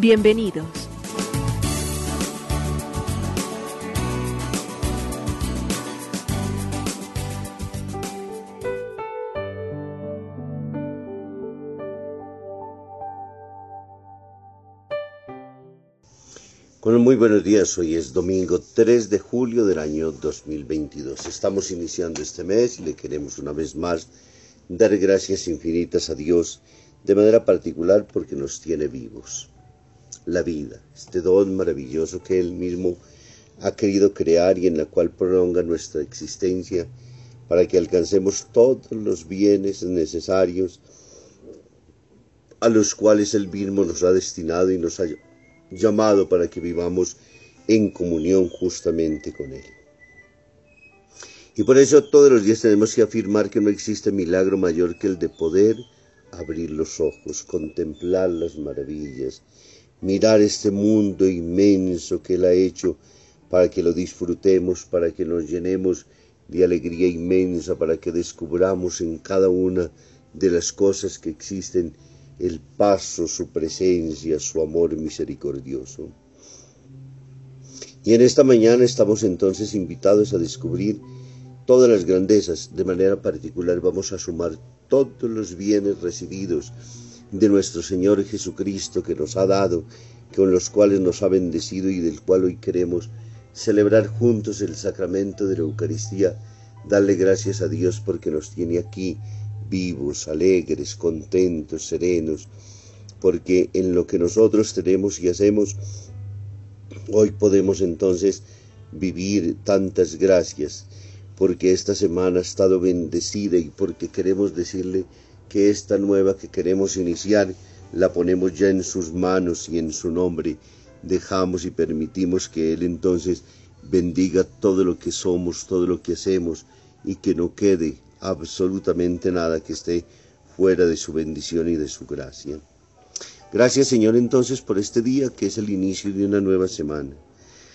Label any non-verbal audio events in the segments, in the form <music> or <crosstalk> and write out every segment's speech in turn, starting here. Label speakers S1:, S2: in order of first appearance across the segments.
S1: Bienvenidos.
S2: Bueno, muy buenos días. Hoy es domingo 3 de julio del año 2022. Estamos iniciando este mes y le queremos una vez más dar gracias infinitas a Dios de manera particular porque nos tiene vivos. La vida, este don maravilloso que Él mismo ha querido crear y en la cual prolonga nuestra existencia para que alcancemos todos los bienes necesarios a los cuales Él mismo nos ha destinado y nos ha llamado para que vivamos en comunión justamente con Él. Y por eso todos los días tenemos que afirmar que no existe milagro mayor que el de poder abrir los ojos, contemplar las maravillas, mirar este mundo inmenso que Él ha hecho para que lo disfrutemos, para que nos llenemos de alegría inmensa, para que descubramos en cada una de las cosas que existen el paso, su presencia, su amor misericordioso. Y en esta mañana estamos entonces invitados a descubrir todas las grandezas. De manera particular vamos a sumar todos los bienes recibidos de nuestro Señor Jesucristo que nos ha dado, con los cuales nos ha bendecido y del cual hoy queremos celebrar juntos el sacramento de la Eucaristía, darle gracias a Dios porque nos tiene aquí vivos, alegres, contentos, serenos, porque en lo que nosotros tenemos y hacemos, hoy podemos entonces vivir tantas gracias, porque esta semana ha estado bendecida y porque queremos decirle que esta nueva que queremos iniciar la ponemos ya en sus manos y en su nombre dejamos y permitimos que Él entonces bendiga todo lo que somos, todo lo que hacemos y que no quede absolutamente nada que esté fuera de su bendición y de su gracia. Gracias Señor entonces por este día que es el inicio de una nueva semana.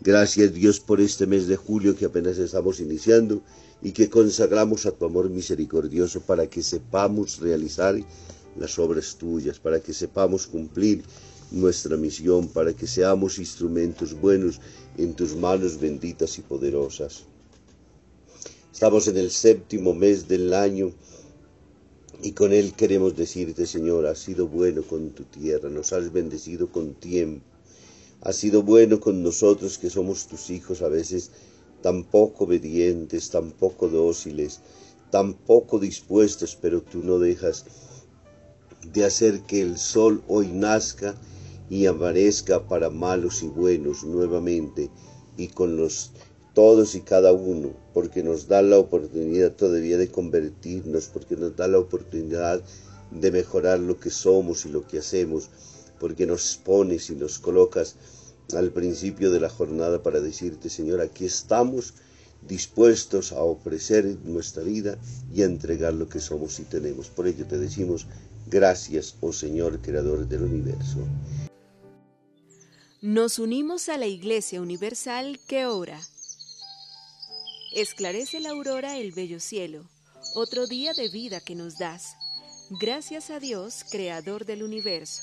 S2: Gracias Dios por este mes de julio que apenas estamos iniciando y que consagramos a tu amor misericordioso para que sepamos realizar las obras tuyas, para que sepamos cumplir nuestra misión, para que seamos instrumentos buenos en tus manos benditas y poderosas. Estamos en el séptimo mes del año y con él queremos decirte, Señor, has sido bueno con tu tierra, nos has bendecido con tiempo, has sido bueno con nosotros que somos tus hijos a veces tan poco obedientes, tan poco dóciles, tan poco dispuestos, pero tú no dejas de hacer que el sol hoy nazca y amanezca para malos y buenos nuevamente y con los todos y cada uno, porque nos da la oportunidad todavía de convertirnos, porque nos da la oportunidad de mejorar lo que somos y lo que hacemos, porque nos pones y nos colocas al principio de la jornada para decirte, Señor, aquí estamos dispuestos a ofrecer nuestra vida y a entregar lo que somos y tenemos. Por ello te decimos, gracias, oh Señor, Creador del universo.
S1: Nos unimos a la Iglesia Universal que ora Esclarece la aurora el bello cielo, otro día de vida que nos das. Gracias a Dios, Creador del universo,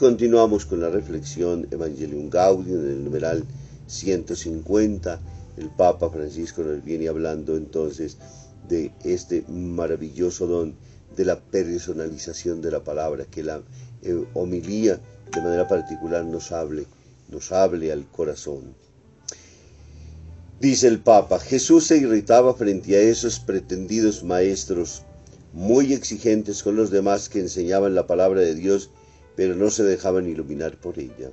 S2: Continuamos con la reflexión Evangelium Gaudium en el numeral 150. El Papa Francisco nos viene hablando entonces de este maravilloso don de la personalización de la palabra, que la eh, homilía de manera particular nos hable, nos hable al corazón. Dice el Papa, Jesús se irritaba frente a esos pretendidos maestros muy exigentes con los demás que enseñaban la palabra de Dios, pero no se dejaban iluminar por ella.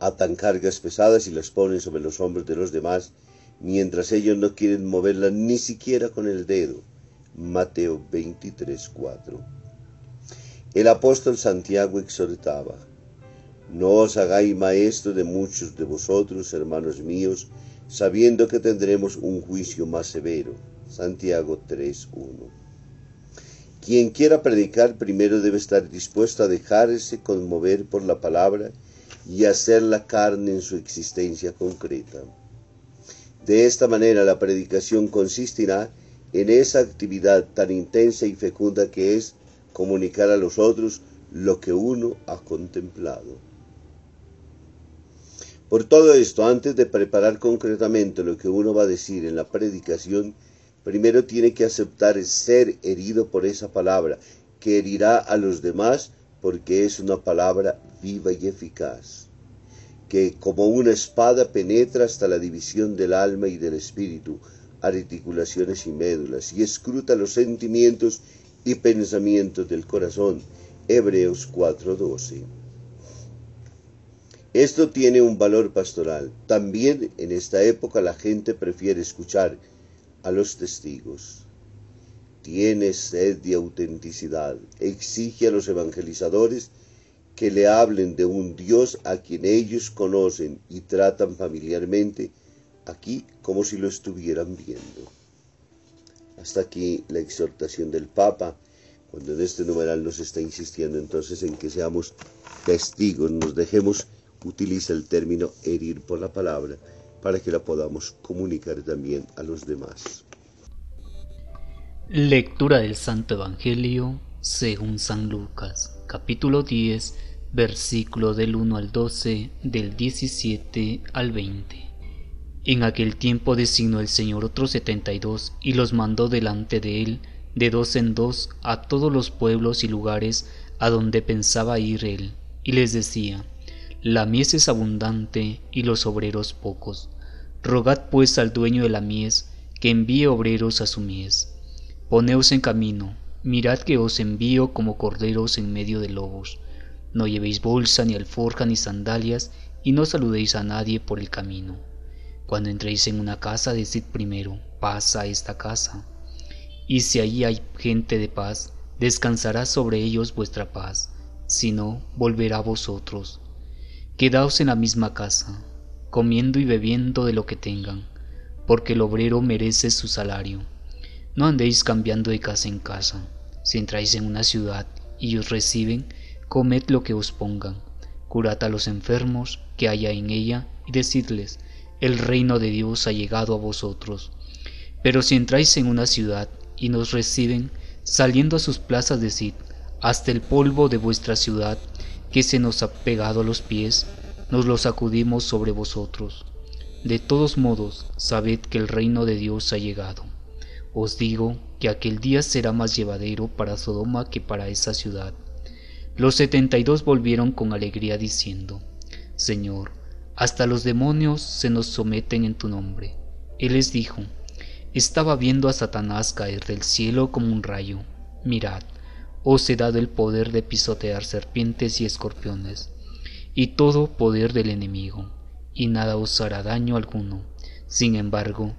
S2: Atan cargas pesadas y las ponen sobre los hombros de los demás, mientras ellos no quieren moverlas ni siquiera con el dedo. Mateo 23:4. El apóstol Santiago exhortaba, No os hagáis maestro de muchos de vosotros, hermanos míos, sabiendo que tendremos un juicio más severo Santiago 3.1. Quien quiera predicar primero debe estar dispuesto a dejarse conmover por la palabra y hacer la carne en su existencia concreta. De esta manera la predicación consistirá en esa actividad tan intensa y fecunda que es comunicar a los otros lo que uno ha contemplado. Por todo esto, antes de preparar concretamente lo que uno va a decir en la predicación, primero tiene que aceptar ser herido por esa palabra, que herirá a los demás porque es una palabra viva y eficaz, que como una espada penetra hasta la división del alma y del espíritu, articulaciones y médulas, y escruta los sentimientos y pensamientos del corazón. Hebreos 4:12. Esto tiene un valor pastoral. También en esta época la gente prefiere escuchar a los testigos. Tiene sed de autenticidad. Exige a los evangelizadores que le hablen de un Dios a quien ellos conocen y tratan familiarmente aquí como si lo estuvieran viendo. Hasta aquí la exhortación del Papa, cuando en este numeral nos está insistiendo entonces en que seamos testigos, nos dejemos, utiliza el término herir por la palabra, para que la podamos comunicar también a los demás.
S3: Lectura del Santo Evangelio según San Lucas, capítulo 10, versículo del 1 al 12, del 17 al 20. En aquel tiempo designó el Señor otros setenta y dos y los mandó delante de él, de dos en dos, a todos los pueblos y lugares a donde pensaba ir él, y les decía, La mies es abundante y los obreros pocos. Rogad pues al dueño de la mies que envíe obreros a su mies. Poneos en camino, mirad que os envío como corderos en medio de lobos. No llevéis bolsa, ni alforja, ni sandalias, y no saludéis a nadie por el camino. Cuando entréis en una casa, decid primero, paz a esta casa. Y si allí hay gente de paz, descansará sobre ellos vuestra paz, si no, volverá a vosotros. Quedaos en la misma casa, comiendo y bebiendo de lo que tengan, porque el obrero merece su salario. No andéis cambiando de casa en casa. Si entráis en una ciudad y os reciben, comed lo que os pongan, curad a los enfermos que haya en ella y decidles, el reino de Dios ha llegado a vosotros. Pero si entráis en una ciudad y nos reciben, saliendo a sus plazas decid, hasta el polvo de vuestra ciudad que se nos ha pegado a los pies, nos lo sacudimos sobre vosotros. De todos modos, sabed que el reino de Dios ha llegado. Os digo que aquel día será más llevadero para Sodoma que para esa ciudad. Los setenta y dos volvieron con alegría diciendo, Señor, hasta los demonios se nos someten en tu nombre. Él les dijo, estaba viendo a Satanás caer del cielo como un rayo. Mirad, os he dado el poder de pisotear serpientes y escorpiones, y todo poder del enemigo, y nada os hará daño alguno. Sin embargo,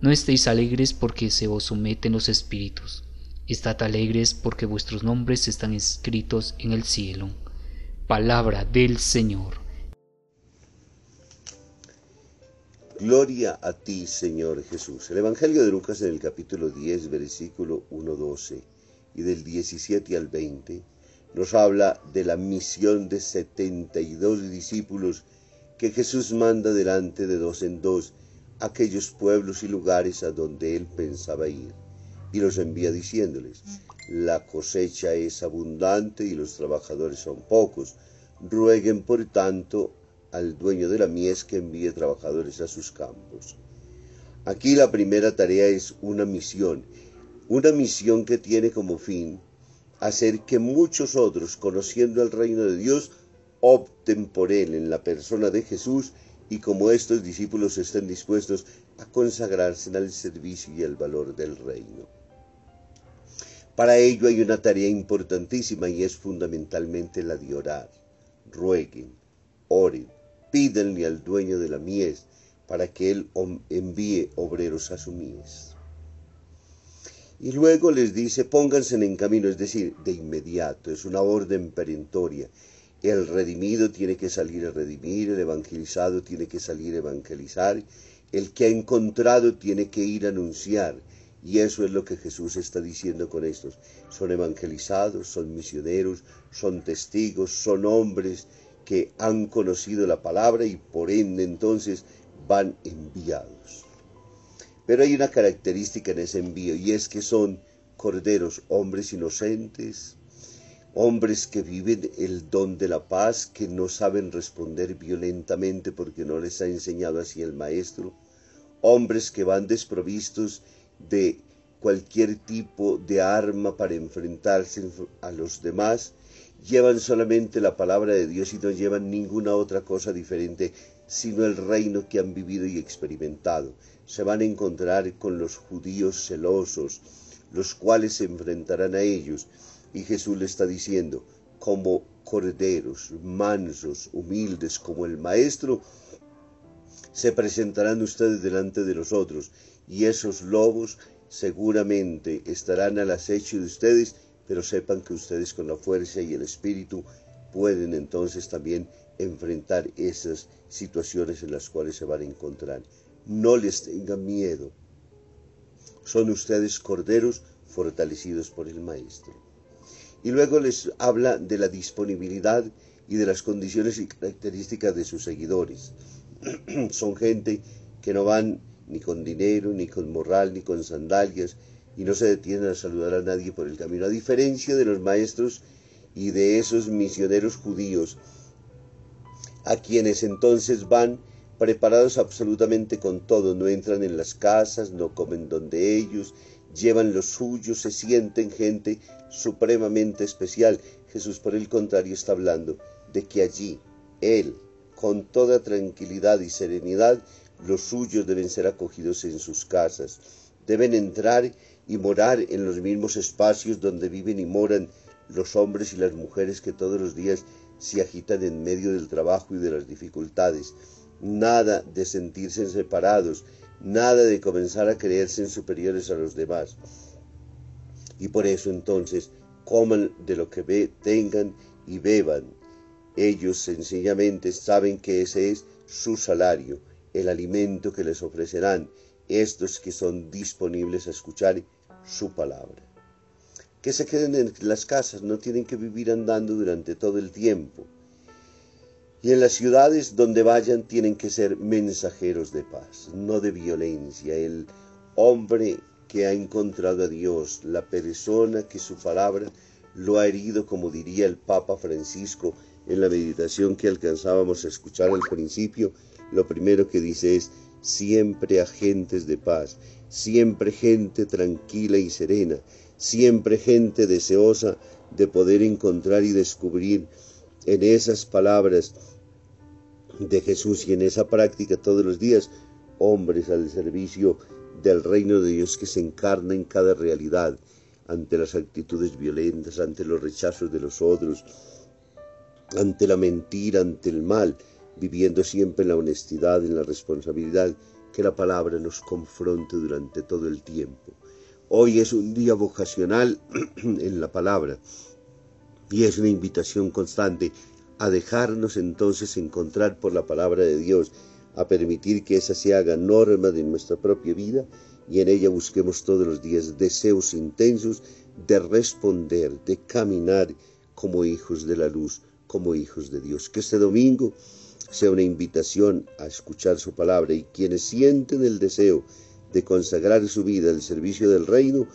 S3: no estéis alegres porque se os someten los espíritus. Estad alegres porque vuestros nombres están escritos en el cielo. Palabra del Señor.
S2: Gloria a ti, Señor Jesús. El Evangelio de Lucas en el capítulo 10, versículo 1-12 y del 17 al 20 nos habla de la misión de 72 discípulos que Jesús manda delante de dos en dos aquellos pueblos y lugares a donde él pensaba ir. y los envía diciéndoles, la cosecha es abundante y los trabajadores son pocos. Rueguen por tanto al dueño de la mies que envíe trabajadores a sus campos. Aquí la primera tarea es una misión, una misión que tiene como fin hacer que muchos otros, conociendo el reino de Dios, opten por él en la persona de Jesús y como estos discípulos estén dispuestos a consagrarse al servicio y al valor del reino. Para ello hay una tarea importantísima y es fundamentalmente la de orar. Rueguen, oren, pídenle al dueño de la mies para que él envíe obreros a su mies. Y luego les dice, pónganse en camino, es decir, de inmediato, es una orden perentoria. El redimido tiene que salir a redimir, el evangelizado tiene que salir a evangelizar, el que ha encontrado tiene que ir a anunciar. Y eso es lo que Jesús está diciendo con estos. Son evangelizados, son misioneros, son testigos, son hombres que han conocido la palabra y por ende entonces van enviados. Pero hay una característica en ese envío y es que son corderos, hombres inocentes, hombres que viven el don de la paz, que no saben responder violentamente porque no les ha enseñado así el maestro, hombres que van desprovistos de cualquier tipo de arma para enfrentarse a los demás, llevan solamente la palabra de Dios y no llevan ninguna otra cosa diferente sino el reino que han vivido y experimentado. Se van a encontrar con los judíos celosos, los cuales se enfrentarán a ellos. Y Jesús le está diciendo, como corderos, mansos, humildes, como el Maestro, se presentarán ustedes delante de los otros, y esos lobos seguramente estarán al acecho de ustedes, pero sepan que ustedes con la fuerza y el espíritu pueden entonces también enfrentar esas situaciones en las cuales se van a encontrar. No les tengan miedo. Son ustedes corderos fortalecidos por el Maestro. Y luego les habla de la disponibilidad y de las condiciones y características de sus seguidores. <clears throat> Son gente que no van ni con dinero, ni con morral, ni con sandalias, y no se detienen a saludar a nadie por el camino, a diferencia de los maestros y de esos misioneros judíos a quienes entonces van preparados absolutamente con todo, no entran en las casas, no comen donde ellos, llevan lo suyo, se sienten gente supremamente especial. Jesús, por el contrario, está hablando de que allí Él, con toda tranquilidad y serenidad, los suyos deben ser acogidos en sus casas, deben entrar y morar en los mismos espacios donde viven y moran los hombres y las mujeres que todos los días se agitan en medio del trabajo y de las dificultades. Nada de sentirse separados, nada de comenzar a creerse superiores a los demás. Y por eso entonces coman de lo que tengan y beban. Ellos sencillamente saben que ese es su salario, el alimento que les ofrecerán estos que son disponibles a escuchar su palabra que se queden en las casas, no tienen que vivir andando durante todo el tiempo. Y en las ciudades donde vayan tienen que ser mensajeros de paz, no de violencia. El hombre que ha encontrado a Dios, la persona que su palabra lo ha herido, como diría el Papa Francisco en la meditación que alcanzábamos a escuchar al principio, lo primero que dice es, siempre agentes de paz, siempre gente tranquila y serena, siempre gente deseosa de poder encontrar y descubrir en esas palabras de Jesús y en esa práctica todos los días, hombres al servicio del reino de Dios que se encarna en cada realidad, ante las actitudes violentas, ante los rechazos de los otros, ante la mentira, ante el mal, viviendo siempre en la honestidad, en la responsabilidad, que la palabra nos confronte durante todo el tiempo. Hoy es un día vocacional <clears throat> en la palabra y es una invitación constante a dejarnos entonces encontrar por la palabra de Dios, a permitir que esa se haga norma de nuestra propia vida y en ella busquemos todos los días deseos intensos de responder, de caminar como hijos de la luz, como hijos de Dios. Que este domingo sea una invitación a escuchar su palabra y quienes sienten el deseo de consagrar su vida al servicio del reino,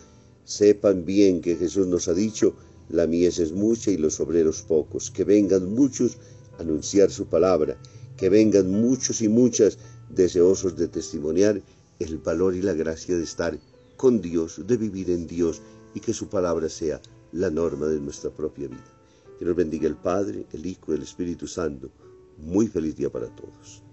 S2: Sepan bien que Jesús nos ha dicho, la mies es mucha y los obreros pocos, que vengan muchos a anunciar su palabra, que vengan muchos y muchas deseosos de testimoniar el valor y la gracia de estar con Dios, de vivir en Dios y que su palabra sea la norma de nuestra propia vida. Que nos bendiga el Padre, el Hijo y el Espíritu Santo. Muy feliz día para todos.